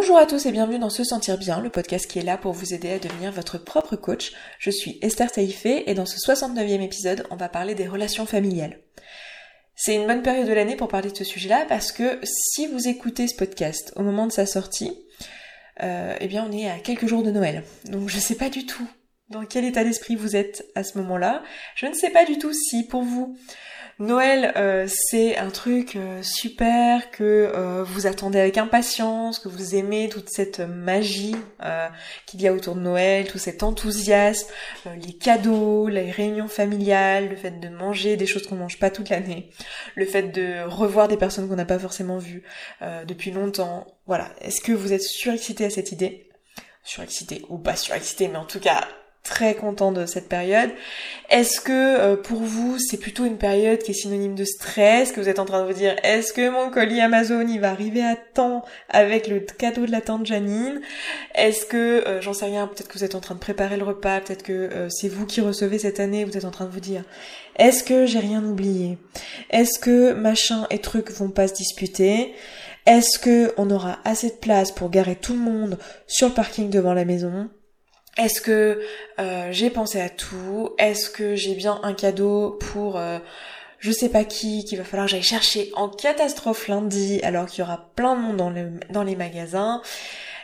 Bonjour à tous et bienvenue dans Se Sentir Bien, le podcast qui est là pour vous aider à devenir votre propre coach. Je suis Esther Taïfé et dans ce 69e épisode, on va parler des relations familiales. C'est une bonne période de l'année pour parler de ce sujet-là parce que si vous écoutez ce podcast au moment de sa sortie, euh, eh bien on est à quelques jours de Noël. Donc je sais pas du tout dans quel état d'esprit vous êtes à ce moment-là. Je ne sais pas du tout si pour vous Noël, euh, c'est un truc euh, super que euh, vous attendez avec impatience, que vous aimez toute cette magie qu'il y a autour de Noël, tout cet enthousiasme, les cadeaux, les réunions familiales, le fait de manger des choses qu'on mange pas toute l'année, le fait de revoir des personnes qu'on n'a pas forcément vues depuis longtemps. Voilà. Est-ce que vous êtes surexcité à cette idée? Surexcité ou pas surexcité, mais en tout cas très content de cette période. Est-ce que euh, pour vous c'est plutôt une période qui est synonyme de stress, que vous êtes en train de vous dire est-ce que mon colis Amazon il va arriver à temps avec le cadeau de la tante Janine? Est-ce que euh, j'en sais rien, peut-être que vous êtes en train de préparer le repas, peut-être que euh, c'est vous qui recevez cette année, vous êtes en train de vous dire est-ce que j'ai rien oublié? Est-ce que machin et trucs vont pas se disputer? Est-ce que on aura assez de place pour garer tout le monde sur le parking devant la maison? Est-ce que euh, j'ai pensé à tout? Est-ce que j'ai bien un cadeau pour euh, je sais pas qui qu'il va falloir que j'aille chercher en catastrophe lundi alors qu'il y aura plein de monde dans, dans les magasins?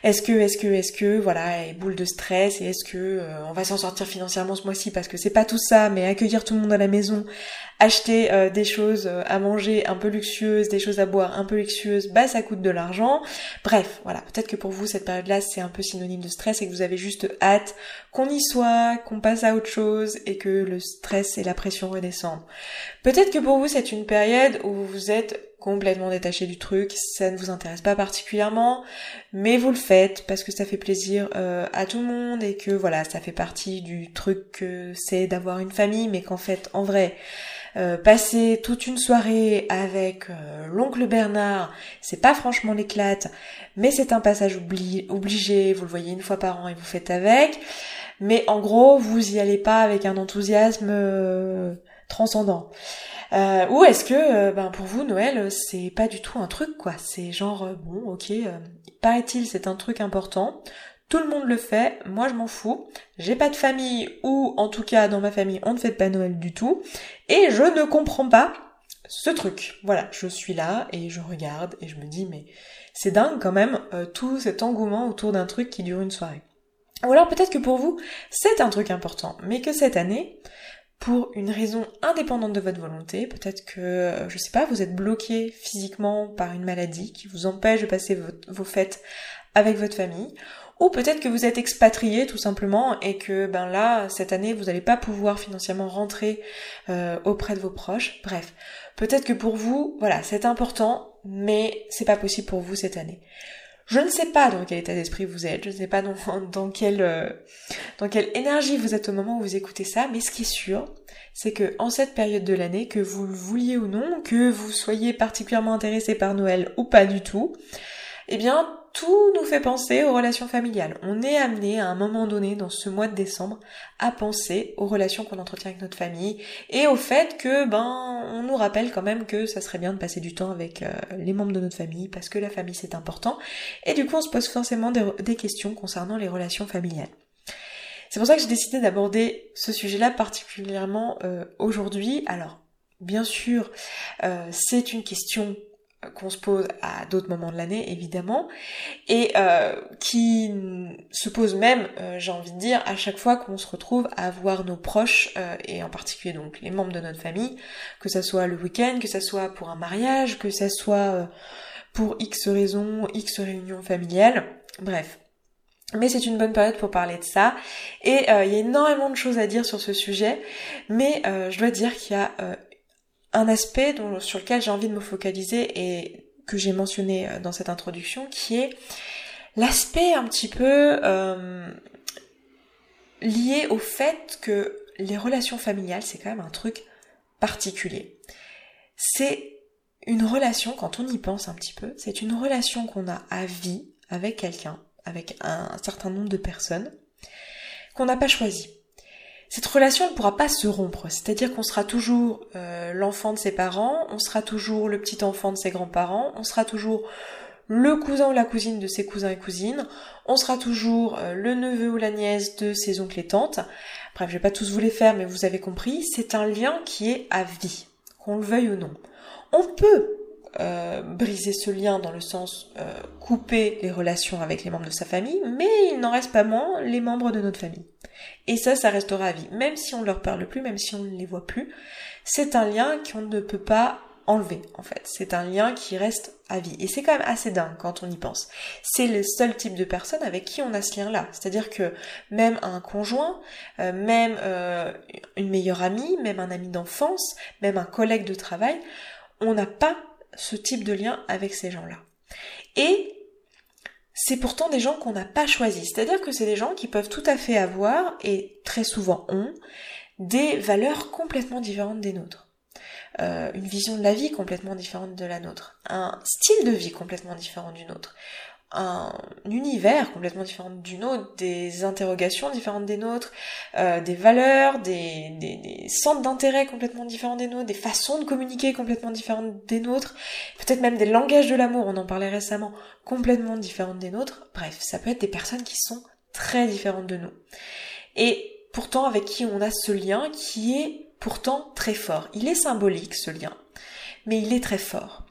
Est-ce que, est-ce que, est-ce que, voilà, boule de stress, et est-ce que euh, on va s'en sortir financièrement ce mois-ci parce que c'est pas tout ça, mais accueillir tout le monde à la maison, acheter euh, des choses euh, à manger un peu luxueuses, des choses à boire un peu luxueuses, bah ça coûte de l'argent. Bref, voilà, peut-être que pour vous cette période-là c'est un peu synonyme de stress et que vous avez juste hâte qu'on y soit, qu'on passe à autre chose et que le stress et la pression redescendent. Peut-être que pour vous c'est une période où vous êtes complètement détaché du truc, ça ne vous intéresse pas particulièrement, mais vous le faites parce que ça fait plaisir euh, à tout le monde et que voilà, ça fait partie du truc que c'est d'avoir une famille, mais qu'en fait, en vrai, euh, passer toute une soirée avec euh, l'oncle Bernard, c'est pas franchement l'éclate, mais c'est un passage obligé, vous le voyez une fois par an et vous faites avec, mais en gros, vous y allez pas avec un enthousiasme transcendant. Euh, ou est-ce que, euh, ben pour vous, Noël, c'est pas du tout un truc, quoi? C'est genre, euh, bon, ok, euh, paraît-il, c'est un truc important. Tout le monde le fait, moi je m'en fous. J'ai pas de famille, ou en tout cas dans ma famille, on ne fait pas Noël du tout. Et je ne comprends pas ce truc. Voilà, je suis là et je regarde et je me dis, mais c'est dingue quand même, tout cet engouement autour d'un truc qui dure une soirée. Ou alors peut-être que pour vous, c'est un truc important, mais que cette année, pour une raison indépendante de votre volonté. Peut-être que, euh, je sais pas, vous êtes bloqué physiquement par une maladie qui vous empêche de passer vos fêtes avec votre famille. Ou peut-être que vous êtes expatrié tout simplement et que ben là, cette année, vous n'allez pas pouvoir financièrement rentrer euh, auprès de vos proches. Bref, peut-être que pour vous, voilà, c'est important, mais c'est pas possible pour vous cette année. Je ne sais pas dans quel état d'esprit vous êtes, je ne sais pas dans, dans, quelle, euh, dans quelle énergie vous êtes au moment où vous écoutez ça, mais ce qui est sûr, c'est que en cette période de l'année, que vous le vouliez ou non, que vous soyez particulièrement intéressé par Noël ou pas du tout, eh bien, tout nous fait penser aux relations familiales. On est amené à un moment donné dans ce mois de décembre à penser aux relations qu'on entretient avec notre famille et au fait que ben on nous rappelle quand même que ça serait bien de passer du temps avec euh, les membres de notre famille parce que la famille c'est important et du coup on se pose forcément des, questions concernant les relations familiales. C'est pour ça que j'ai décidé d'aborder ce sujet-là particulièrement euh, aujourd'hui. Alors bien sûr euh, c'est une question qu'on se pose à d'autres moments de l'année évidemment et euh, qui se pose même euh, j'ai envie de dire à chaque fois qu'on se retrouve à voir nos proches euh, et en particulier donc les membres de notre famille que ça soit le week-end que ça soit pour un mariage que ça soit pour x raisons x réunions familiales bref mais c'est une bonne période pour parler de ça. Et il y a énormément de choses à dire sur ce sujet. Mais je dois dire qu'il y a un aspect sur lequel j'ai envie de me focaliser et que j'ai mentionné euh, dans cette introduction, qui est l'aspect un petit peu euh, lié au fait que les relations familiales, c'est quand même un truc particulier. C'est une relation, quand on y pense un petit peu, c'est une relation qu'on a à vie avec quelqu'un, avec un certain nombre de personnes, qu'on n'a pas choisi cette relation ne pourra pas se rompre. C'est-à-dire qu'on sera toujours euh, l'enfant de ses parents, on sera toujours le petit enfant de ses grands-parents, on sera toujours le cousin ou la cousine de ses cousins et cousines, on sera toujours euh, le neveu ou la nièce de ses oncles et tantes. Bref, je vais pas tous vous les faire, mais vous avez compris, c'est un lien qui est à vie, qu'on le veuille ou non. On peut euh, briser ce lien dans le sens couper les relations avec les membres de sa famille, mais il n'en reste pas moins les membres de notre famille. Et ça, ça restera à vie. Même si on ne leur parle plus, même si on ne les voit plus, c'est un lien qu'on ne peut pas enlever, en fait. C'est un lien qui reste à vie. Et c'est quand même assez dingue quand on y pense. C'est le seul type de personne avec qui on a ce lien-là. C'est-à-dire que même un conjoint, euh, même une meilleure amie, même un ami d'enfance, même un collègue de travail, on n'a pas ce type de lien avec ces gens-là. Et c'est pourtant des gens qu'on n'a pas choisis. C'est-à-dire que c'est des gens qui peuvent tout à fait avoir, et très souvent ont, des valeurs complètement différentes des nôtres. Euh, une vision de la vie complètement différente de la nôtre. Un style de vie complètement différent du nôtre un univers complètement différent du nôtre, des interrogations différentes des nôtres, euh, des valeurs, des, centres d'intérêt complètement différents des nôtres, des façons de communiquer complètement différentes des nôtres, peut-être même des langages de l'amour, on en parlait récemment, complètement différentes des nôtres. Bref, ça peut être des personnes qui sont très différentes de nous. Et pourtant avec qui on a ce lien qui est pourtant très fort. Il est symbolique ce lien, mais il est très fort.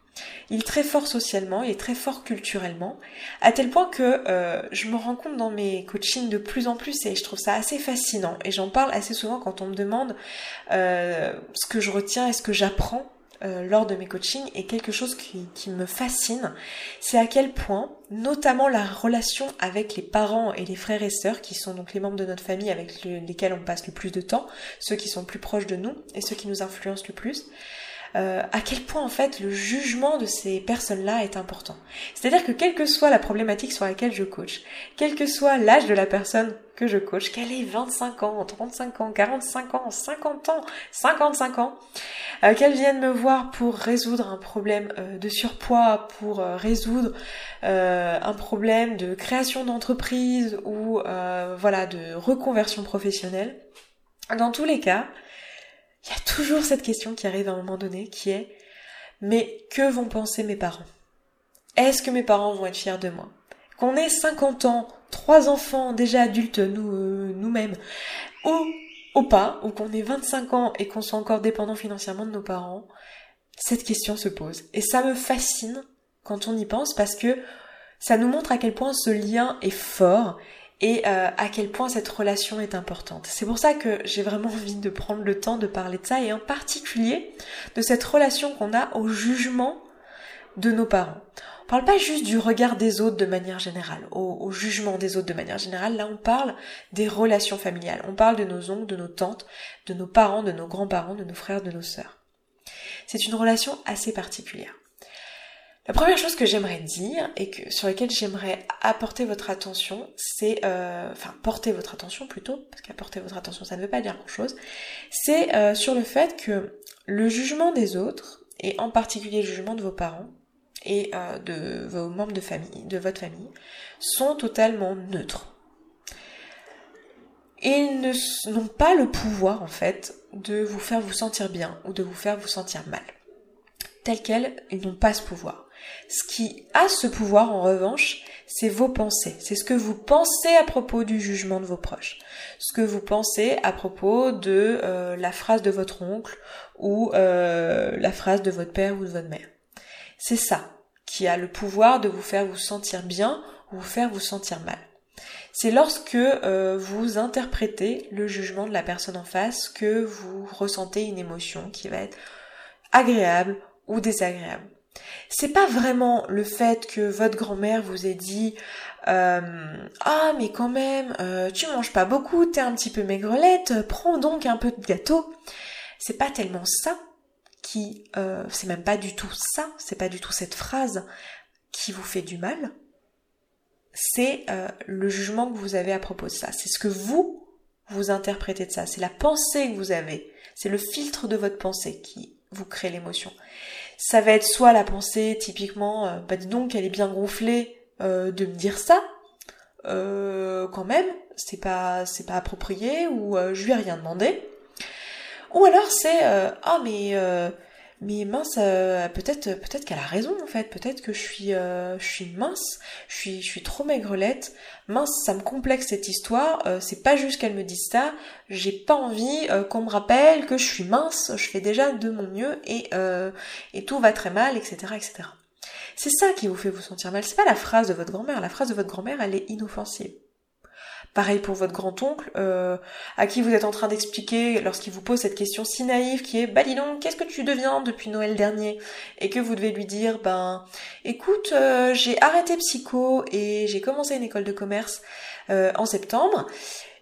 Il est très fort socialement, il est très fort culturellement, à tel point que euh, je me rends compte dans mes coachings de plus en plus et je trouve ça assez fascinant. Et j'en parle assez souvent quand on me demande euh, ce que je retiens et ce que j'apprends euh, lors de mes coachings et quelque chose qui, qui me fascine, c'est à quel point, notamment la relation avec les parents et les frères et sœurs, qui sont donc les membres de notre famille avec lesquels on passe le plus de temps, ceux qui sont plus proches de nous et ceux qui nous influencent le plus, euh, à quel point en fait le jugement de ces personnes-là est important. C'est-à-dire que quelle que soit la problématique sur laquelle je coach, quel que soit l'âge de la personne que je coach, qu'elle ait 25 ans, 35 ans, 45 ans, 50 ans, 55 ans, euh, qu'elle vienne me voir pour résoudre un problème euh, de surpoids, pour résoudre un problème de création d'entreprise ou voilà de reconversion professionnelle. Dans tous les cas, il y a toujours cette question qui arrive à un moment donné qui est mais que vont penser mes parents? Est-ce que mes parents vont être fiers de moi? Qu'on ait 50 ans, trois enfants déjà adultes euh, nous-mêmes ou ou pas, ou qu'on ait 25 ans et qu'on soit encore dépendant financièrement de nos parents, cette question se pose. Et ça me fascine quand on y pense parce que ça nous montre à quel point ce lien est fort et euh, à quel point cette relation est importante. C'est pour ça que j'ai vraiment envie de prendre le temps de parler de ça et en particulier de cette relation qu'on a au jugement de nos parents. On parle pas juste du regard des autres de manière générale, au, jugement des autres de manière générale. Là, on parle des relations familiales. On parle de nos oncles, de nos tantes, de nos parents, de nos grands-parents, de nos frères, de nos sœurs. C'est une relation assez particulière. La première chose que j'aimerais dire et que sur laquelle j'aimerais apporter votre attention, c'est euh, enfin porter votre attention plutôt, parce qu'apporter votre attention ça ne veut pas dire grand chose, c'est euh, sur le fait que le jugement des autres et en particulier le jugement de vos parents et euh, de vos membres de famille, de votre famille, sont totalement neutres. Ils n'ont pas le pouvoir en fait de vous faire vous sentir bien ou de vous faire vous sentir mal. Tel quel, ils n'ont pas ce pouvoir. Ce qui a ce pouvoir, en revanche, c'est vos pensées. C'est ce que vous pensez à propos du jugement de vos proches. Ce que vous pensez à propos de euh, la phrase de votre oncle ou euh, la phrase de votre père ou de votre mère. C'est ça qui a le pouvoir de vous faire vous sentir bien ou vous faire vous sentir mal. C'est lorsque euh, vous interprétez le jugement de la personne en face que vous ressentez une émotion qui va être agréable ou désagréable c'est pas vraiment le fait que votre grand-mère vous ait dit euh, ah mais quand même euh, tu manges pas beaucoup t'es un petit peu maigrelette prends donc un peu de gâteau. C'est pas tellement ça qui euh, c'est même pas du tout ça c'est pas du tout cette phrase qui vous fait du mal. C'est le jugement que vous avez à propos de ça. C'est ce que vous vous interprétez de ça. C'est la pensée que vous avez. C'est le filtre de votre pensée qui vous crée l'émotion ça va être soit la pensée typiquement, euh, bah dis donc elle est bien gonflée euh, de me dire ça, euh, quand même, c'est pas c'est pas approprié ou je lui ai rien demandé. Ou alors c'est ah mais mais mince, euh, peut-être peut-être qu'elle a raison en fait, peut-être que je suis euh, je suis mince, je suis je suis trop maigrelette. Mince, ça me complexe cette histoire, euh, c'est pas juste qu'elle me dise ça, j'ai pas envie qu'on me rappelle que je suis mince, je fais déjà de mon mieux et et tout va très mal, etc. etc. C'est ça qui vous fait vous sentir mal, c'est pas la phrase de votre grand-mère, la phrase de votre grand-mère elle est inoffensive. Pareil pour votre grand-oncle, euh, à qui vous êtes en train d'expliquer lorsqu'il vous pose cette question si naïve qui est bah dis donc qu'est-ce que tu deviens depuis Noël dernier? Et que vous devez lui dire ben écoute euh, j'ai arrêté psycho et j'ai commencé une école de commerce euh, en septembre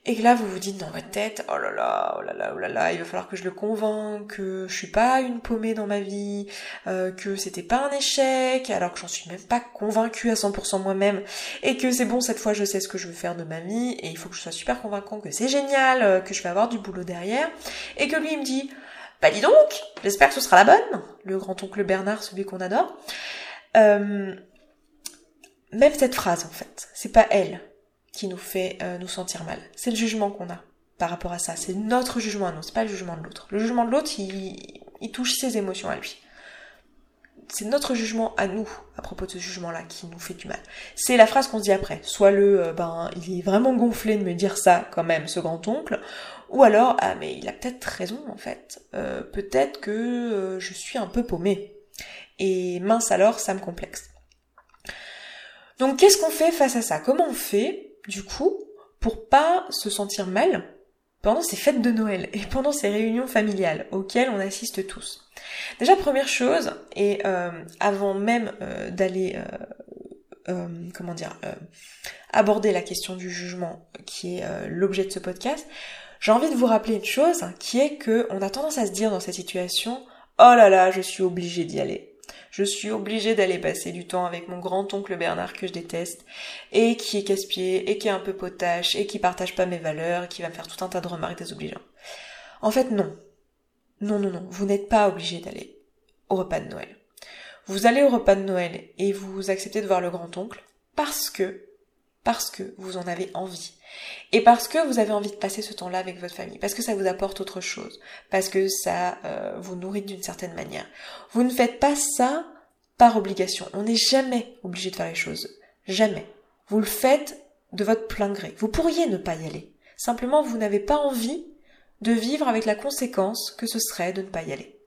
et là vous vous dites dans votre tête oh là là oh là là oh là là il va falloir que je le convainque que je suis pas une paumée dans ma vie euh, que c'était pas un échec alors que j'en suis même pas convaincue à 100% moi-même. Et que c'est bon cette fois je sais ce que je veux faire de ma vie et il faut que je sois super convaincant que c'est génial euh, que je vais avoir du boulot derrière. Et que lui il me dit bah dis donc j'espère que ce sera la bonne le grand oncle Bernard celui qu'on adore. Euh, même cette phrase en fait c'est pas elle qui nous fait euh, nous sentir mal. C'est le jugement qu'on a par rapport à ça. C'est notre jugement à nous, c'est pas le jugement de l'autre. Le jugement de l'autre, il, il touche ses émotions à lui. C'est notre jugement à nous à propos de ce jugement-là qui nous fait du mal. C'est la phrase qu'on se dit après. Soit le, euh, ben, il est vraiment gonflé de me dire ça quand même, ce grand-oncle. Ou alors, ah mais il a peut-être raison en fait. Euh, peut-être que je suis un peu paumée. Et mince alors, ça me complexe. Donc qu'est-ce qu'on fait face à ça? Comment on fait du coup, pour pas se sentir mal pendant ces fêtes de Noël et pendant ces réunions familiales auxquelles on assiste tous. Déjà, première chose, et euh, avant même euh, d'aller, euh, comment dire, aborder la question du jugement qui est l'objet de ce podcast, j'ai envie de vous rappeler une chose qui est que on a tendance à se dire dans cette situation, oh là là, je suis obligée d'y aller je suis obligée d'aller passer du temps avec mon grand-oncle Bernard que je déteste, et qui est casse-pied, et qui est un peu potache, et qui partage pas mes valeurs, et qui va me faire tout un tas de remarques désobligeantes. En fait, non. Non, non, non. Vous n'êtes pas obligé d'aller au repas de Noël. Vous allez au repas de Noël et vous acceptez de voir le grand-oncle parce que, parce que vous en avez envie. Et parce que vous avez envie de passer ce temps-là avec votre famille, parce que ça vous apporte autre chose, parce que ça euh, vous nourrit d'une certaine manière. Vous ne faites pas ça par obligation. On n'est jamais obligé de faire les choses. Jamais. Vous le faites de votre plein gré. Vous pourriez ne pas y aller. Simplement, vous n'avez pas envie de vivre avec la conséquence que ce serait de ne pas y aller.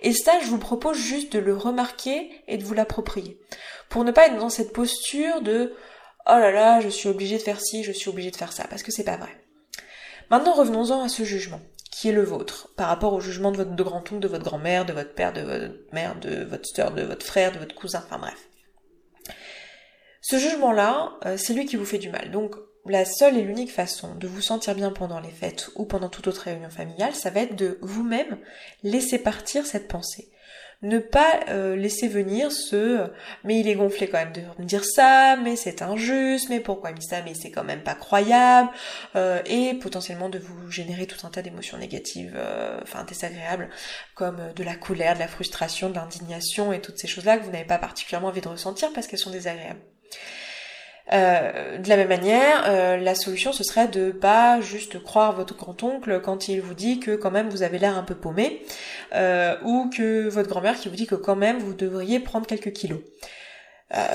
Et ça, je vous propose juste de le remarquer et de vous l'approprier. Pour ne pas être dans cette posture de oh là là, je suis obligée de faire ci, je suis obligée de faire ça, parce que c'est pas vrai. Maintenant, revenons-en à ce jugement, qui est le vôtre, par rapport au jugement de votre grand-oncle, de votre grand-mère, de votre père, de votre mère, de votre soeur, de votre frère, de votre cousin, enfin bref. Ce jugement-là, euh, c'est lui qui vous fait du mal. Donc, la seule et l'unique façon de vous sentir bien pendant les fêtes ou pendant toute autre réunion familiale, ça va être de vous-même laisser partir cette pensée ne pas euh, laisser venir ce mais il est gonflé quand même de me dire ça, mais c'est injuste, mais pourquoi il me dit ça, mais c'est quand même pas croyable, euh, et potentiellement de vous générer tout un tas d'émotions négatives, euh, enfin désagréables, comme de la colère, de la frustration, de l'indignation et toutes ces choses-là que vous n'avez pas particulièrement envie de ressentir parce qu'elles sont désagréables. Euh, de la même manière, euh, la solution ce serait de pas juste croire votre grand-oncle quand il vous dit que quand même vous avez l'air un peu paumé, euh, ou que votre grand-mère qui vous dit que quand même vous devriez prendre quelques kilos.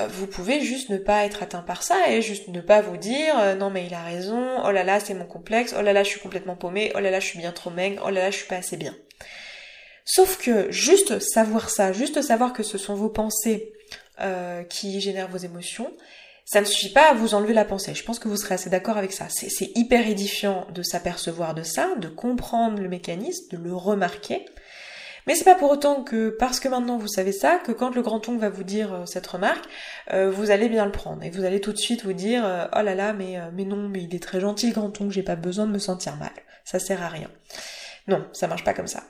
vous pouvez juste ne pas être atteint par ça et juste ne pas vous dire non mais il a raison, oh là là c'est mon complexe, oh là là je suis complètement paumé, oh là là je suis bien trop maigre, oh là là je suis pas assez bien. Sauf que juste savoir ça, juste savoir que ce sont vos pensées qui génèrent vos émotions, ça ne suffit pas à vous enlever la pensée. Je pense que vous serez assez d'accord avec ça. C'est hyper édifiant de s'apercevoir de ça, de comprendre le mécanisme, de le remarquer. Mais c'est pas pour autant que parce que maintenant vous savez ça, que quand le grand-oncle va vous dire euh, cette remarque, euh, vous allez bien le prendre et vous allez tout de suite vous dire euh, oh là là mais mais non mais il est très gentil le grand-oncle, j'ai pas besoin de me sentir mal. Ça sert à rien. Non, ça marche pas comme ça.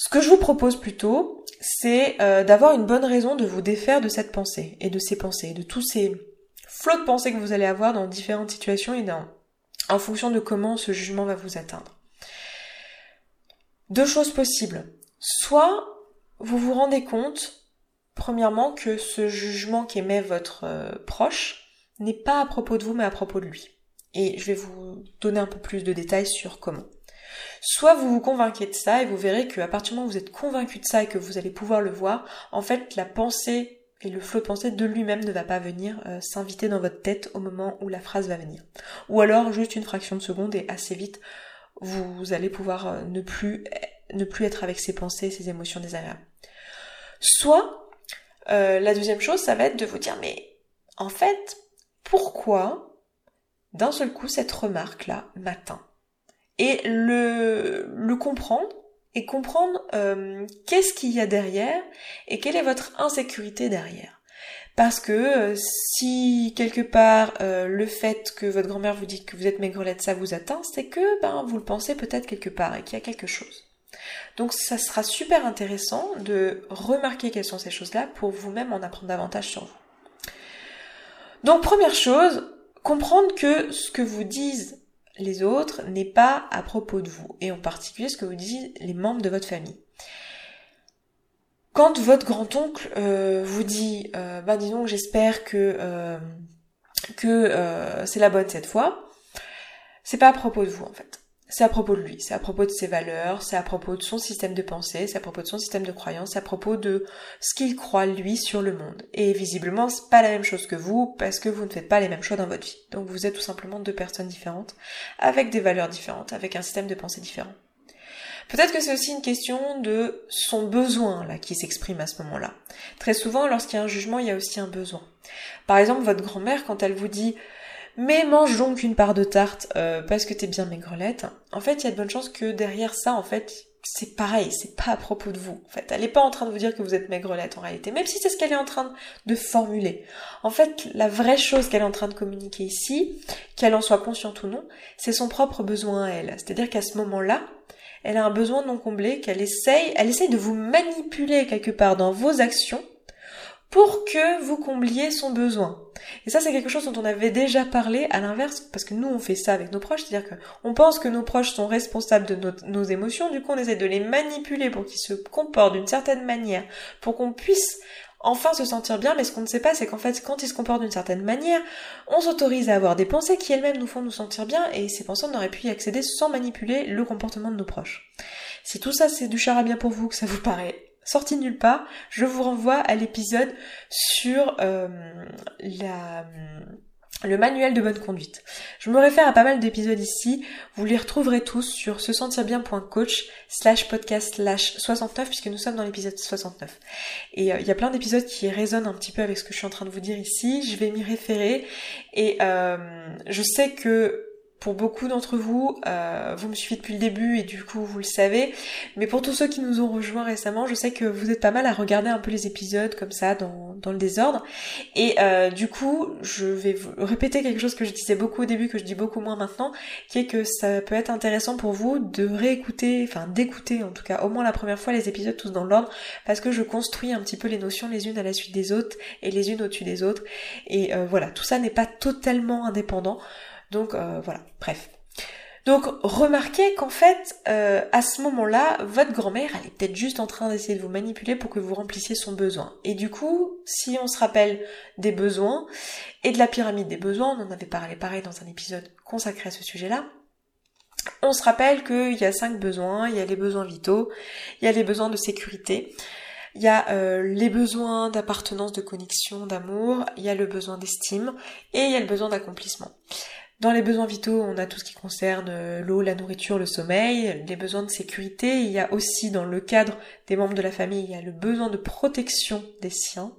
Ce que je vous propose plutôt, c'est euh, d'avoir une bonne raison de vous défaire de cette pensée et de ces pensées, de tous ces flots de pensées que vous allez avoir dans différentes situations et dans, en fonction de comment ce jugement va vous atteindre. Deux choses possibles. Soit vous vous rendez compte, premièrement, que ce jugement qu'émet votre euh, proche n'est pas à propos de vous mais à propos de lui. Et je vais vous donner un peu plus de détails sur comment. Soit vous vous convainquez de ça et vous verrez qu'à partir du moment où vous êtes convaincu de ça et que vous allez pouvoir le voir, en fait la pensée et le flot de pensée de lui-même ne va pas venir euh, s'inviter dans votre tête au moment où la phrase va venir. Ou alors juste une fraction de seconde et assez vite vous allez pouvoir euh, ne plus ne plus être avec ces pensées, ces émotions désagréables. Soit euh, la deuxième chose, ça va être de vous dire mais en fait pourquoi d'un seul coup cette remarque là m'atteint? Et le comprendre et comprendre euh, qu'est-ce qu'il y a derrière et quelle est votre insécurité derrière. Parce que euh, si quelque part euh, le fait que votre grand-mère vous dit que vous êtes maigrelette, ça vous atteint, c'est que ben, vous le pensez peut-être quelque part et qu'il y a quelque chose. Donc ça sera super intéressant de remarquer quelles sont ces choses-là pour vous-même en apprendre davantage sur vous. Donc première chose, comprendre que ce que vous disent les autres n'est pas à propos de vous, et en particulier ce que vous disent les membres de votre famille. Quand votre grand-oncle euh, vous dit euh, bah disons j'espère que euh, que euh, c'est la bonne cette fois, c'est pas à propos de vous en fait c'est à propos de lui, c'est à propos de ses valeurs, c'est à propos de son système de pensée, c'est à propos de son système de croyance, c'est à propos de ce qu'il croit lui sur le monde. Et visiblement, c'est pas la même chose que vous parce que vous ne faites pas les mêmes choix dans votre vie. Donc vous êtes tout simplement deux personnes différentes, avec des valeurs différentes, avec un système de pensée différent. Peut-être que c'est aussi une question de son besoin là qui s'exprime à ce moment-là. Très souvent, lorsqu'il y a un jugement, il y a aussi un besoin. Par exemple, votre grand-mère, quand elle vous dit mais mange donc une part de tarte euh, parce que t'es bien maigrelette. En fait, il y a de bonnes chances que derrière ça, en fait, c'est pareil, c'est pas à propos de vous. En fait, elle est pas en train de vous dire que vous êtes maigrelette en réalité, même si c'est ce qu'elle est en train de formuler. En fait, la vraie chose qu'elle est en train de communiquer ici, qu'elle en soit consciente ou non, c'est son propre besoin à elle. C'est-à-dire qu'à ce moment-là, elle a un besoin non comblé, qu'elle essaye, elle essaye de vous manipuler quelque part dans vos actions pour que vous combliez son besoin. Et ça, c'est quelque chose dont on avait déjà parlé à l'inverse, parce que nous, on fait ça avec nos proches, c'est-à-dire qu'on pense que nos proches sont responsables de nos, émotions, du coup, on essaie de les manipuler pour qu'ils se comportent d'une certaine manière, pour qu'on puisse enfin se sentir bien, mais ce qu'on ne sait pas, c'est qu'en fait, quand ils se comportent d'une certaine manière, on s'autorise à avoir des pensées qui elles-mêmes nous font nous sentir bien, et ces pensées, on aurait pu y accéder sans manipuler le comportement de nos proches. Si tout ça, c'est du charabia pour vous, que ça vous paraît sorti nulle part, je vous renvoie à l'épisode sur euh, la le manuel de bonne conduite. Je me réfère à pas mal d'épisodes ici, vous les retrouverez tous sur se sentir bien.coach slash podcast slash 69 puisque nous sommes dans l'épisode 69. Et euh, il y a plein d'épisodes qui résonnent un petit peu avec ce que je suis en train de vous dire ici, je vais m'y référer et euh, je sais que pour beaucoup d'entre vous, euh, vous me suivez depuis le début et du coup vous le savez. Mais pour tous ceux qui nous ont rejoints récemment, je sais que vous êtes pas mal à regarder un peu les épisodes comme ça dans, dans le désordre. Et euh, du coup, je vais vous répéter quelque chose que je disais beaucoup au début, que je dis beaucoup moins maintenant, qui est que ça peut être intéressant pour vous de réécouter, enfin d'écouter en tout cas au moins la première fois les épisodes tous dans l'ordre, parce que je construis un petit peu les notions les unes à la suite des autres et les unes au-dessus des autres. Et euh, voilà, tout ça n'est pas totalement indépendant. Donc euh, voilà, bref. Donc remarquez qu'en fait, euh, à ce moment-là, votre grand-mère, elle est peut-être juste en train d'essayer de vous manipuler pour que vous remplissiez son besoin. Et du coup, si on se rappelle des besoins et de la pyramide des besoins, on en avait parlé pareil dans un épisode consacré à ce sujet-là, on se rappelle qu'il y a cinq besoins, il y a les besoins vitaux, il y a les besoins de sécurité, il y a euh, les besoins d'appartenance, de connexion, d'amour, il y a le besoin d'estime et il y a le besoin d'accomplissement. Dans les besoins vitaux, on a tout ce qui concerne euh, l'eau, la nourriture, le sommeil, les besoins de sécurité. Il y a aussi dans le cadre des membres de la famille, il y a le besoin de protection des siens.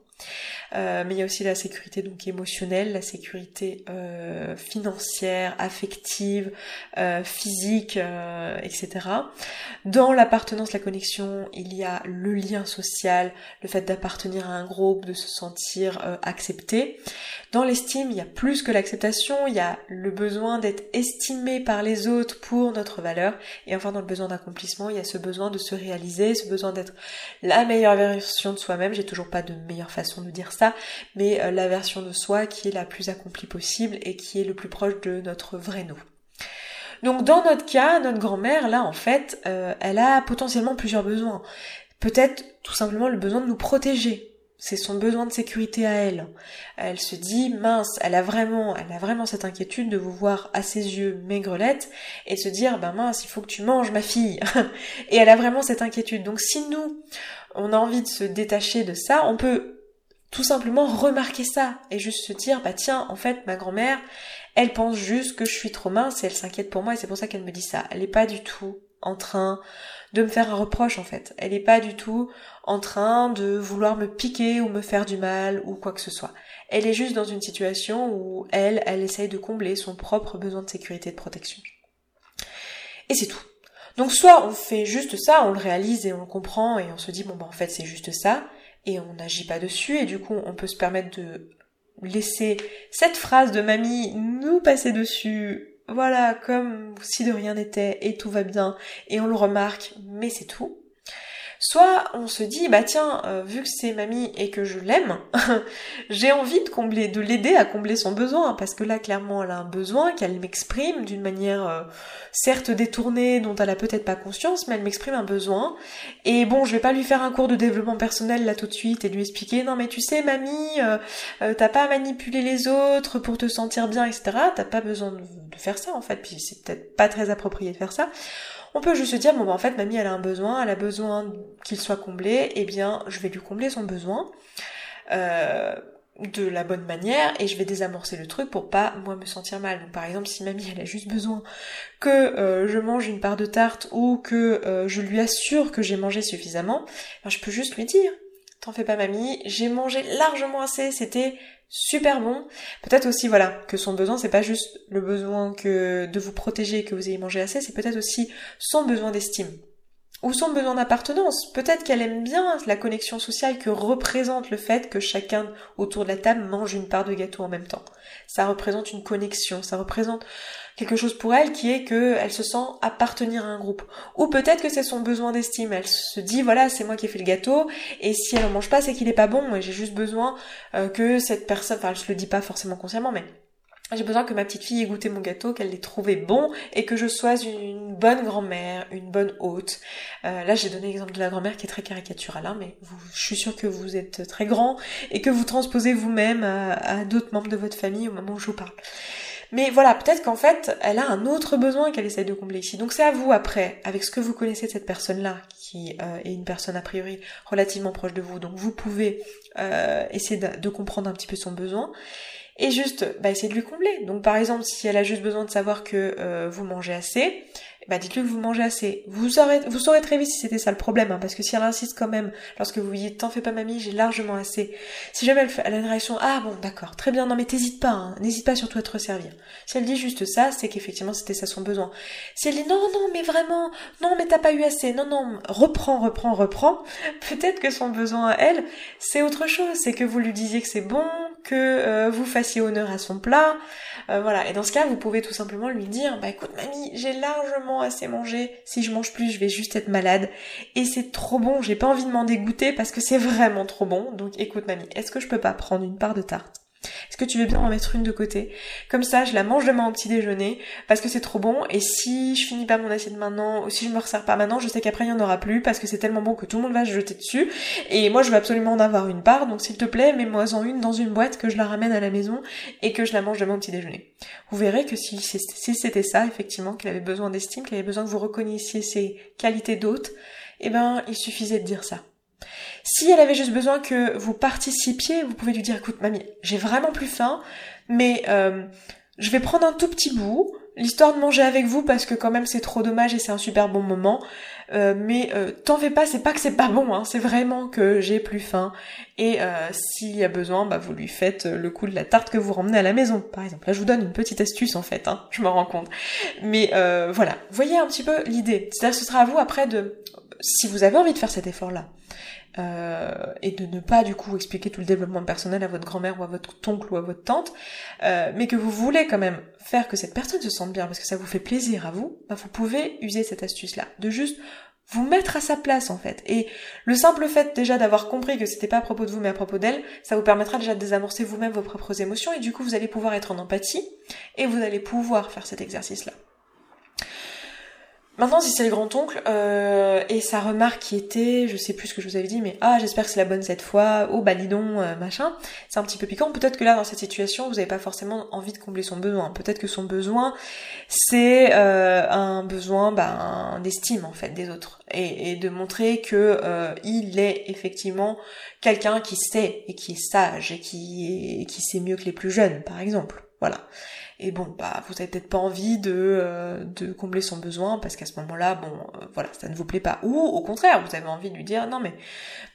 Euh, mais il y a aussi la sécurité donc émotionnelle, la sécurité euh, financière, affective, euh, physique, etc. Dans l'appartenance, la connexion, il y a le lien social, le fait d'appartenir à un groupe, de se sentir accepté. Dans l'estime, il y a plus que l'acceptation, il y a le besoin d'être estimé par les autres pour notre valeur. Et enfin, dans le besoin d'accomplissement, il y a ce besoin de se réaliser, ce besoin d'être la meilleure version de soi-même. J'ai toujours pas de meilleure façon de dire ça, mais euh, la version de soi qui est la plus accomplie possible et qui est le plus proche de notre vrai nous. Donc dans notre cas, notre grand-mère, là en fait, euh, elle a potentiellement plusieurs besoins. Peut-être tout simplement le besoin de nous protéger, c'est son besoin de sécurité à elle. Elle se dit mince, elle a vraiment, elle a vraiment cette inquiétude de vous voir à ses yeux maigrelette et se dire ben mince, il faut que tu manges ma fille. et elle a vraiment cette inquiétude. Donc si nous, on a envie de se détacher de ça, on peut tout simplement remarquer ça et juste se dire bah tiens, en fait ma grand-mère, elle pense juste que je suis trop mince et elle s'inquiète pour moi et c'est pour ça qu'elle me dit ça. Elle n'est pas du tout en train de me faire un reproche en fait. Elle n'est pas du tout en train de vouloir me piquer ou me faire du mal ou quoi que ce soit. Elle est juste dans une situation où elle, elle essaye de combler son propre besoin de sécurité et de protection. Et c'est tout. Donc soit on fait juste ça, on le réalise et on le comprend et on se dit bon bah en fait c'est juste ça et on n'agit pas dessus et du coup on peut se permettre de laisser cette phrase de mamie nous passer dessus voilà, comme si de rien n'était et tout va bien et on le remarque, mais c'est tout. Soit on se dit, bah tiens, euh, vu que c'est mamie et que je l'aime, j'ai envie de combler, de l'aider à combler son besoin, parce que là, clairement, elle a un besoin qu'elle m'exprime d'une manière euh, certes détournée, dont elle a peut-être pas conscience, mais elle m'exprime un besoin. Et bon, je vais pas lui faire un cours de développement personnel là tout de suite et lui expliquer, non mais tu sais, mamie, euh, t'as pas à manipuler les autres pour te sentir bien, etc. T'as pas besoin de, de faire ça en fait, puis c'est peut-être pas très approprié de faire ça on peut juste se dire bon bah en fait mamie elle a un besoin, elle a besoin qu'il soit comblé, et eh bien je vais lui combler son besoin euh, de la bonne manière et je vais désamorcer le truc pour pas moi me sentir mal. Donc par exemple si mamie elle a juste besoin que euh, je mange une part de tarte ou que euh, je lui assure que j'ai mangé suffisamment, ben, je peux juste lui dire T'en fais pas mamie, j'ai mangé largement assez, c'était super bon. Peut-être aussi voilà que son besoin c'est pas juste le besoin que de vous protéger que vous ayez mangé assez, c'est peut-être aussi son besoin d'estime ou son besoin d'appartenance. Peut-être qu'elle aime bien la connexion sociale que représente le fait que chacun autour de la table mange une part de gâteau en même temps. Ça représente une connexion, ça représente quelque chose pour elle qui est qu'elle se sent appartenir à un groupe. Ou peut-être que c'est son besoin d'estime. Elle se dit voilà c'est moi qui ai fait le gâteau et si elle en mange pas c'est qu'il est pas bon et j'ai juste besoin euh, que cette personne, enfin je le dis pas forcément consciemment mais j'ai besoin que ma petite fille ait goûté mon gâteau, qu'elle l'ait trouvé bon et que je sois une bonne grand-mère, une bonne hôte. Euh, là, j'ai donné l'exemple de la grand-mère qui est très caricatural, hein, mais je suis sûre que vous êtes très grand et que vous transposez vous-même à, à d'autres membres de votre famille au moment où je vous parle. Mais voilà, peut-être qu'en fait, elle a un autre besoin qu'elle essaie de combler ici. Donc c'est à vous après, avec ce que vous connaissez de cette personne-là, qui euh, est une personne a priori relativement proche de vous. Donc vous pouvez euh, essayer de, comprendre un petit peu son besoin et juste bah, essayer de lui combler. Donc par exemple, si elle a juste besoin de savoir que euh, vous mangez assez, bah dites-lui que vous mangez assez. Vous saurez, très vite si c'était ça le problème, hein, parce que si elle insiste quand même, lorsque vous lui dites t'en fais pas mamie, j'ai largement assez. Si jamais elle, fait, a une réaction ah bon d'accord, très bien, non mais t'hésites pas, hein, n'hésite pas surtout à te resservir. Si elle dit juste ça, c'est qu'effectivement c'était ça son besoin. Si elle dit non non mais vraiment, non mais t'as pas eu assez, non non, reprends, reprends, reprends, peut-être que son besoin à elle, c'est autre chose, c'est que vous lui disiez que c'est bon, que euh, vous fassiez honneur à son plat, euh, voilà. Et dans ce cas, vous pouvez tout simplement lui dire, bah écoute mamie, j'ai largement assez mangé. Si je mange plus, je vais juste être malade. Et c'est trop bon. J'ai pas envie de m'en dégoûter parce que c'est vraiment trop bon. Donc écoute mamie, est-ce que je peux pas prendre une part de tarte? Est-ce que tu veux bien en mettre une de côté? Comme ça, je la mange demain au petit déjeuner parce que c'est trop bon. Et si je finis pas mon assiette maintenant, ou si je me resserre pas maintenant, je sais qu'après il y en aura plus parce que c'est tellement bon que tout le monde va se jeter dessus. Et moi, je veux absolument en avoir une part. Donc s'il te plaît, mets-moi en une dans une boîte que je la ramène à la maison et que je la mange demain au petit déjeuner. Vous verrez que si, c'était ça, effectivement, qu'il avait besoin d'estime, qu'il avait besoin que vous reconnaissiez ses qualités d'hôte, eh ben, il suffisait de dire ça. Si elle avait juste besoin que vous participiez, vous pouvez lui dire écoute mamie, j'ai vraiment plus faim, mais euh, je vais prendre un tout petit bout, l'histoire de manger avec vous parce que quand même c'est trop dommage et c'est un super bon moment. Euh, mais euh, t'en fais pas, c'est pas que c'est pas bon, hein, c'est vraiment que j'ai plus faim. Et s'il y a besoin, bah vous lui faites le coup de la tarte que vous ramenez à la maison, par exemple. Là je vous donne une petite astuce en fait, hein, je me rends compte. Mais voilà, voyez un petit peu l'idée. C'est-à-dire ce sera à vous après de, si vous avez envie de faire cet effort-là, euh, et de ne pas du coup expliquer tout le développement personnel à votre grand-mère ou à votre oncle ou à votre tante, euh, mais que vous voulez quand même faire que cette personne se sente bien parce que ça vous fait plaisir à vous, bah, vous pouvez user cette astuce-là, de juste vous mettre à sa place en fait. Et le simple fait déjà d'avoir compris que c'était pas à propos de vous mais à propos d'elle, ça vous permettra déjà de désamorcer vous-même vos propres émotions et du coup vous allez pouvoir être en empathie et vous allez pouvoir faire cet exercice-là. Maintenant, si c'est le grand-oncle, euh, et sa remarque qui était, je sais plus ce que je vous avais dit, mais ah, j'espère que c'est la bonne cette fois, oh, bah dis euh, machin, c'est un petit peu piquant. Peut-être que là, dans cette situation, vous n'avez pas forcément envie de combler son besoin. Peut-être que son besoin, c'est euh, un besoin bah, d'estime, en fait, des autres. Et, de montrer que il est effectivement quelqu'un qui sait, et qui est sage, et qui, et qui sait mieux que les plus jeunes, par exemple. Voilà. Et bon, bah, vous avez peut-être pas envie de, euh, de combler son besoin parce qu'à ce moment-là, bon, euh, voilà, ça ne vous plaît pas. Ou au contraire, vous avez envie de lui dire, non mais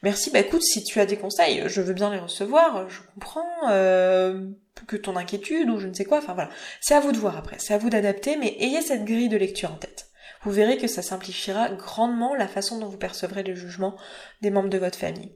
merci, bah écoute, si tu as des conseils, je veux bien les recevoir, je comprends euh, que ton inquiétude ou je ne sais quoi. Enfin voilà, c'est à vous de voir après, c'est à vous d'adapter, mais ayez cette grille de lecture en tête. Vous verrez que ça simplifiera grandement la façon dont vous percevrez le jugement des membres de votre famille.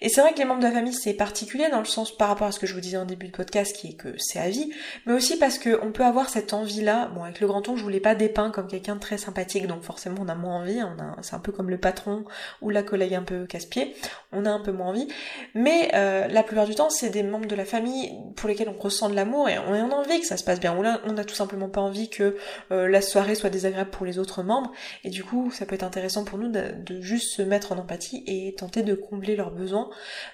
Et c'est vrai que les membres de la famille, c'est particulier dans le sens par rapport à ce que je vous disais en début de podcast, qui est que c'est à vie, mais aussi parce qu'on peut avoir cette envie-là. Bon, avec le grand oncle, je vous l'ai pas dépeint comme quelqu'un de très sympathique, donc forcément on a moins envie. On a, c'est un peu comme le patron ou la collègue un peu casse-pied. On a un peu moins envie. Mais euh, la plupart du temps, c'est des membres de la famille pour lesquels on ressent de l'amour et on a envie que ça se passe bien. Ou là, on a tout simplement pas envie que euh, la soirée soit désagréable pour les autres membres. Et du coup, ça peut être intéressant pour nous de, de juste se mettre en empathie et tenter de combler leurs besoins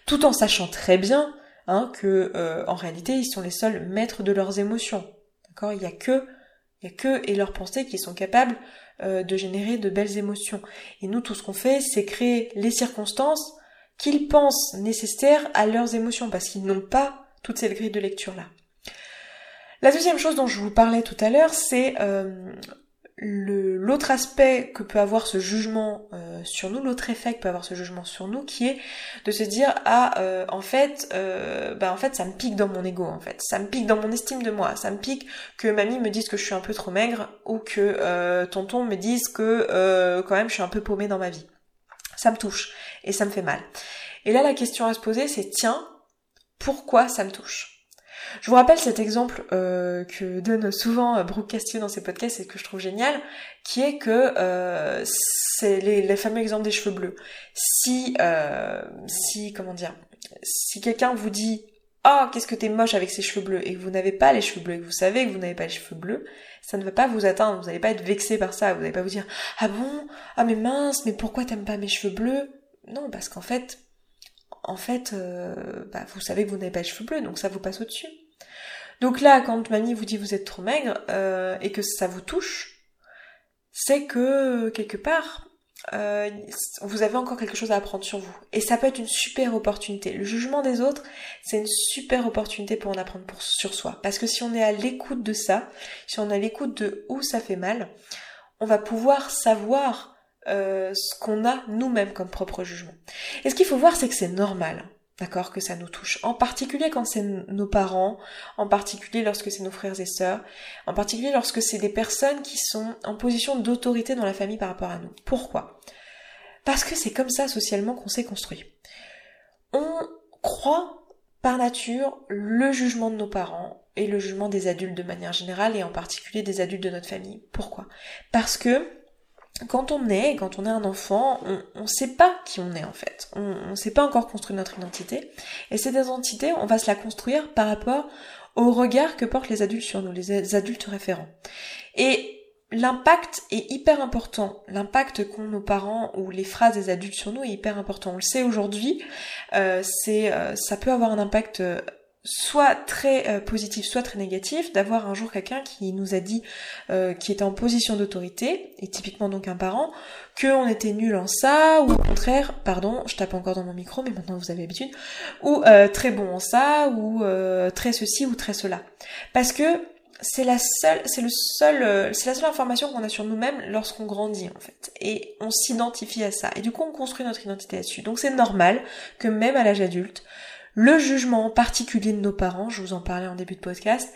tout en sachant très bien hein, que euh, en réalité ils sont les seuls maîtres de leurs émotions. D'accord? Il y a que il y a que et leurs pensées qui sont capables euh, de générer de belles émotions. Et nous tout ce qu'on fait, c'est créer les circonstances qu'ils pensent nécessaires à leurs émotions parce qu'ils n'ont pas toute cette grille de lecture là. La deuxième chose dont je vous parlais tout à l'heure, c'est euh, l'autre aspect que peut avoir ce jugement euh, sur nous, l'autre effet que peut avoir ce jugement sur nous, qui est de se dire ah euh, en fait euh, bah en fait ça me pique dans mon ego en fait, ça me pique dans mon estime de moi, ça me pique que mamie me dise que je suis un peu trop maigre ou que tonton me dise que quand même je suis un peu paumée dans ma vie. Ça me touche et ça me fait mal. Et là la question à se poser c'est tiens pourquoi ça me touche? Je vous rappelle cet exemple euh, que donne souvent Brooke Castillo dans ses podcasts et que je trouve génial, qui est que euh, c'est les, fameux exemples des cheveux bleus. Si, euh, si, comment dire, si quelqu'un vous dit oh qu'est-ce que t'es moche avec ces cheveux bleus et que vous n'avez pas les cheveux bleus et que vous savez que vous n'avez pas les cheveux bleus, ça ne va pas vous atteindre, vous n'allez pas être vexé par ça, vous n'allez pas vous dire ah bon? Ah mais mince mais pourquoi t'aimes pas mes cheveux bleus? Non parce qu'en fait en fait, euh, bah, vous savez que vous n'avez pas les cheveux bleus, donc ça vous passe au-dessus. Donc là, quand mamie vous dit vous êtes trop maigre euh, et que ça vous touche, c'est que quelque part, euh, vous avez encore quelque chose à apprendre sur vous. Et ça peut être une super opportunité. Le jugement des autres, c'est une super opportunité pour en apprendre sur soi. Parce que si on est à l'écoute de ça, si on est à l'écoute de où ça fait mal, on va pouvoir savoir euh, ce qu'on a nous-mêmes comme propre jugement. Et ce qu'il faut voir, c'est que c'est normal, d'accord, que ça nous touche. En particulier quand c'est nos parents, en particulier lorsque c'est nos frères et sœurs, en particulier lorsque c'est des personnes qui sont en position d'autorité dans la famille par rapport à nous. Pourquoi? Parce que c'est comme ça socialement qu'on s'est construit. On croit par nature le jugement de nos parents et le jugement des adultes de manière générale et en particulier des adultes de notre famille. Pourquoi? Parce que quand on est, quand on est un enfant, on ne sait pas qui on est en fait. On ne sait pas encore construire notre identité. Et cette identité, on va se la construire par rapport au regard que portent les adultes sur nous, les adultes référents. Et l'impact est hyper important. L'impact qu'ont nos parents ou les phrases des adultes sur nous est hyper important. On le sait aujourd'hui. Euh, c'est, euh, ça peut avoir un impact euh, soit très euh, positif, soit très négatif, d'avoir un jour quelqu'un qui nous a dit, euh, qui était en position d'autorité, et typiquement donc un parent, qu'on était nul en ça, ou au contraire, pardon, je tape encore dans mon micro, mais maintenant vous avez l'habitude, ou euh, très bon en ça, ou très ceci, ou très cela. Parce que c'est la seule, c'est le seul, c'est la seule information qu'on a sur nous-mêmes lorsqu'on grandit en fait, et on s'identifie à ça, et du coup on construit notre identité là-dessus. Donc c'est normal que même à l'âge adulte, le jugement particulier de nos parents, je vous en parlais en début de podcast,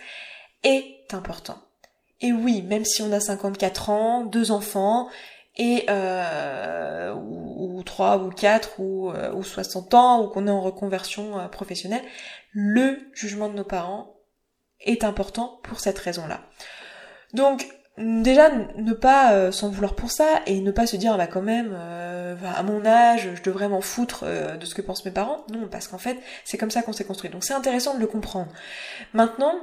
est important. Et oui, même si on a 54 ans, deux enfants, et euh, ou, ou quatre ou, euh, ou 60 ans ou qu'on est en reconversion euh, professionnelle, le jugement de nos parents est important pour cette raison-là. Donc déjà ne pas euh, s'en vouloir pour ça et ne pas se dire ah bah quand même euh, à mon âge je devrais m'en foutre euh, de ce que pensent mes parents. Non parce qu'en fait c'est comme ça qu'on s'est construit. Donc c'est intéressant de le comprendre. Maintenant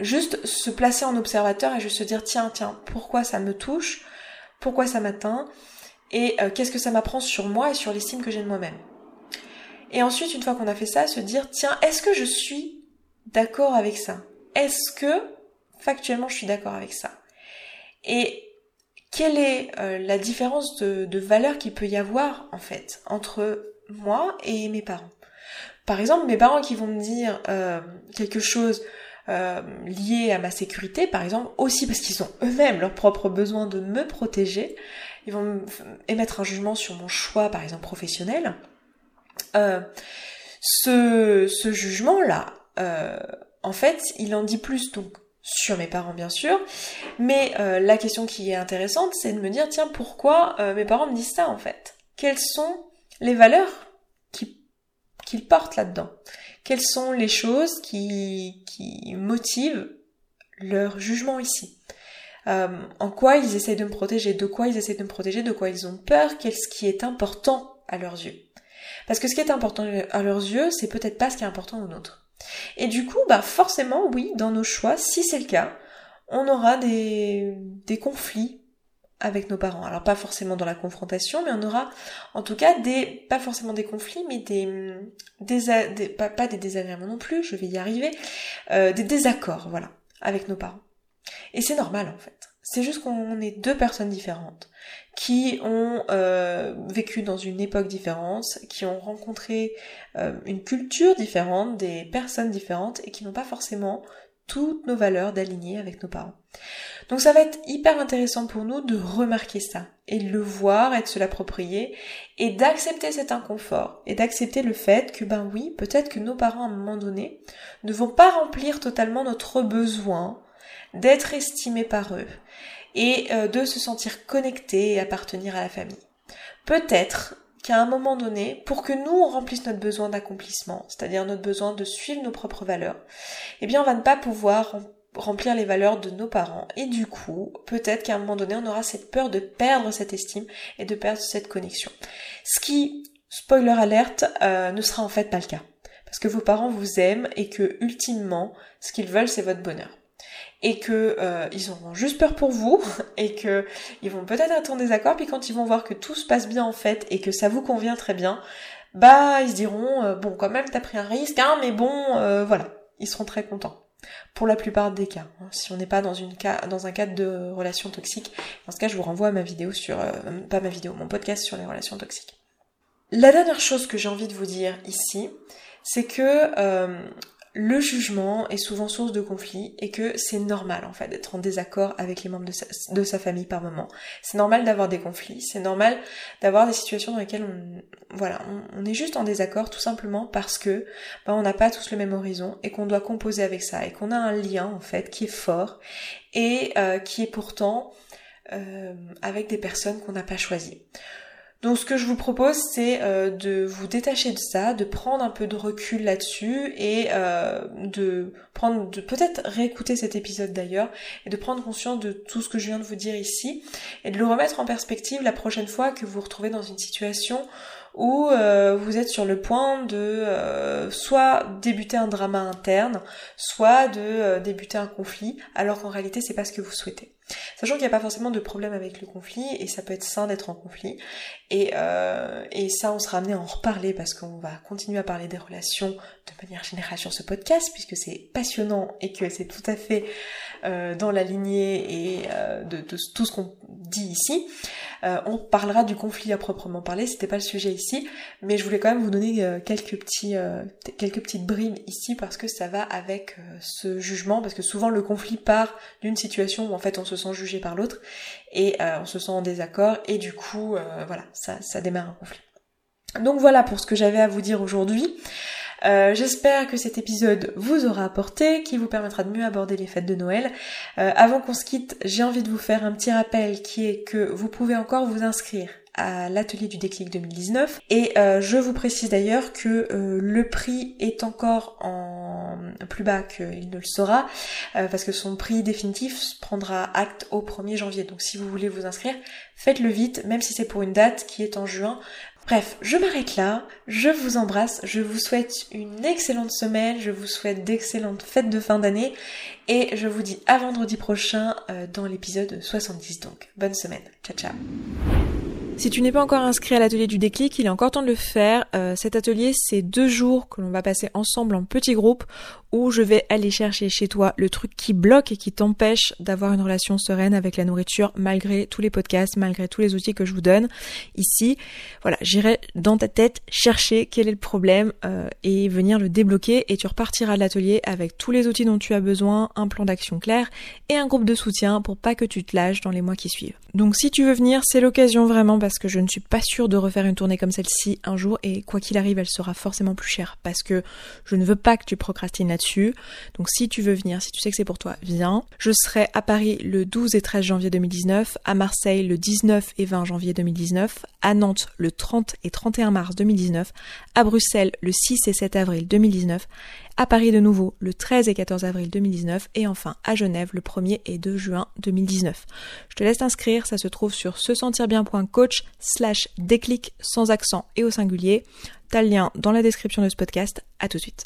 juste se placer en observateur et juste se dire tiens tiens pourquoi ça me touche? Pourquoi ça m'atteint? Et euh, qu'est-ce que ça m'apprend sur moi et sur l'estime que j'ai de moi-même? Et ensuite, une fois qu'on a fait ça, se dire, tiens, est-ce que je suis d'accord avec ça? Est-ce que factuellement je suis d'accord avec ça? Et quelle est euh, la différence de, de valeur qu'il peut y avoir en fait entre moi et mes parents? Par exemple, mes parents qui vont me dire euh, quelque chose euh, lié à ma sécurité, par exemple, aussi parce qu'ils ont eux-mêmes leur propre besoin de me protéger, ils vont émettre un jugement sur mon choix, par exemple, professionnel. Ce, ce jugement-là, en fait, il en dit plus donc sur mes parents bien sûr, mais euh, la question qui est intéressante, c'est de me dire tiens pourquoi euh, mes parents me disent ça en fait? Quelles sont les valeurs qu'ils portent là-dedans? Quelles sont les choses qui, qui motivent leur jugement ici? Euh, En quoi ils essayent de me protéger? De quoi ils essayent de me protéger? De quoi ils ont peur? Qu'est-ce qui est important à leurs yeux? Parce que ce qui est important à leurs yeux, c'est peut-être pas ce qui est important aux nôtres. Et du coup, bah forcément, oui, dans nos choix, si c'est le cas, on aura des, des conflits avec nos parents. Alors pas forcément dans la confrontation, mais on aura en tout cas des, pas forcément des conflits, mais des, des, pas, pas, des désagréments non plus, je vais y arriver, euh, des désaccords, voilà, avec nos parents. Et c'est normal en fait. C'est juste qu'on est deux personnes différentes qui ont euh, vécu dans une époque différente, qui ont rencontré euh, une culture différente, des personnes différentes et qui n'ont pas forcément toutes nos valeurs d'aligner avec nos parents. Donc ça va être hyper intéressant pour nous de remarquer ça et de le voir et de se l'approprier et d'accepter cet inconfort et d'accepter le fait que ben oui, peut-être que nos parents à un moment donné ne vont pas remplir totalement notre besoin d'être estimés par eux et euh, de se sentir connecté et appartenir à la famille. Peut-être qu'à un moment donné, pour que nous on remplisse notre besoin d'accomplissement, c'est-à-dire notre besoin de suivre nos propres valeurs, eh bien on va ne pas pouvoir remplir les valeurs de nos parents. Et du coup, peut-être qu'à un moment donné, on aura cette peur de perdre cette estime et de perdre cette connexion. Ce qui, spoiler alerte, euh, ne sera en fait pas le cas. Parce que vos parents vous aiment et que, ultimement, ce qu'ils veulent, c'est votre bonheur et que euh, ils auront juste peur pour vous et que ils vont peut-être être en désaccord puis quand ils vont voir que tout se passe bien en fait et que ça vous convient très bien bah ils se diront euh, bon quand même t'as pris un risque hein mais bon euh, voilà. Ils seront très contents. Pour la plupart des cas hein. si on n'est pas dans un cadre de relation toxique dans ce cas je vous renvoie à ma vidéo sur pas ma vidéo mon podcast sur les relations toxiques. La dernière chose que j'ai envie de vous dire ici c'est que le jugement est souvent source de conflit et que c'est normal en fait d'être en désaccord avec les membres de sa, famille par moment. C'est normal d'avoir des conflits, c'est normal d'avoir des situations dans lesquelles on, voilà, on, est juste en désaccord tout simplement parce que bah, on n'a pas tous le même horizon et qu'on doit composer avec ça et qu'on a un lien en fait qui est fort et euh, qui est pourtant euh, avec des personnes qu'on n'a pas choisies. Donc ce que je vous propose, c'est euh, de vous détacher de ça, de prendre un peu de recul là-dessus et euh, de prendre, de peut-être réécouter cet épisode d'ailleurs et de prendre conscience de tout ce que je viens de vous dire ici et de le remettre en perspective la prochaine fois que vous vous retrouvez dans une situation où euh, vous êtes sur le point de soit débuter un drama interne, soit de débuter un conflit, alors qu'en réalité c'est pas ce que vous souhaitez. Sachant qu'il n'y a pas forcément de problème avec le conflit et ça peut être sain d'être en conflit. Et, euh, et ça, on sera amené à en reparler parce qu'on va continuer à parler des relations de manière générale sur ce podcast puisque c'est passionnant et que c'est tout à fait euh, dans la lignée et euh, de, de, tout ce qu'on dit ici. Euh, on parlera du conflit à proprement parler, c'était pas le sujet ici, mais je voulais quand même vous donner euh, quelques petits, euh, quelques petites brimes ici parce que ça va avec ce jugement, parce que souvent le conflit part d'une situation où en fait on se sent jugé par l'autre et on se sent en désaccord et du coup voilà, ça, ça démarre un conflit. Donc voilà pour ce que j'avais à vous dire aujourd'hui. Euh, j'espère que cet épisode vous aura apporté, qui vous permettra de mieux aborder les fêtes de Noël. Euh, avant qu'on se quitte, j'ai envie de vous faire un petit rappel qui est que vous pouvez encore vous inscrire à l'atelier du déclic 2019 et euh, je vous précise d'ailleurs que le prix est encore en plus bas qu'il ne le sera parce que son prix définitif prendra acte au 1er janvier. Donc si vous voulez vous inscrire faites-le vite même si c'est pour une date qui est en juin Bref, je m'arrête là, je vous embrasse, je vous souhaite une excellente semaine, je vous souhaite d'excellentes fêtes de fin d'année et je vous dis à vendredi prochain euh, dans l'épisode 70 donc. Bonne semaine, ciao ciao si tu n'es pas encore inscrit à l'atelier du déclic, il est encore temps de le faire. Euh, cet atelier, c'est deux jours que l'on va passer ensemble en petits groupes où je vais aller chercher chez toi le truc qui bloque et qui t'empêche d'avoir une relation sereine avec la nourriture malgré tous les podcasts, malgré tous les outils que je vous donne ici. Voilà, j'irai dans ta tête chercher quel est le problème euh, et venir le débloquer et tu repartiras de l'atelier avec tous les outils dont tu as besoin, un plan d'action clair et un groupe de soutien pour pas que tu te lâches dans les mois qui suivent. Donc si tu veux venir, c'est l'occasion vraiment parce que je ne suis pas sûre de refaire une tournée comme celle-ci un jour et quoi qu'il arrive, elle sera forcément plus chère parce que je ne veux pas que tu procrastines donc si tu veux venir, si tu sais que c'est pour toi, viens. Je serai à Paris le 12 et 13 janvier 2019, à Marseille le 19 et 20 janvier 2019, à Nantes le 30 et 31 mars 2019, à Bruxelles le 6 et 7 avril 2019, à Paris de nouveau le 13 et 14 avril 2019 et enfin à Genève le 1er et 2 juin 2019. Je te laisse t'inscrire, ça se trouve sur se sentir bien.coach slash déclic sans accent et au singulier. T'as le lien dans la description de ce podcast. À tout de suite.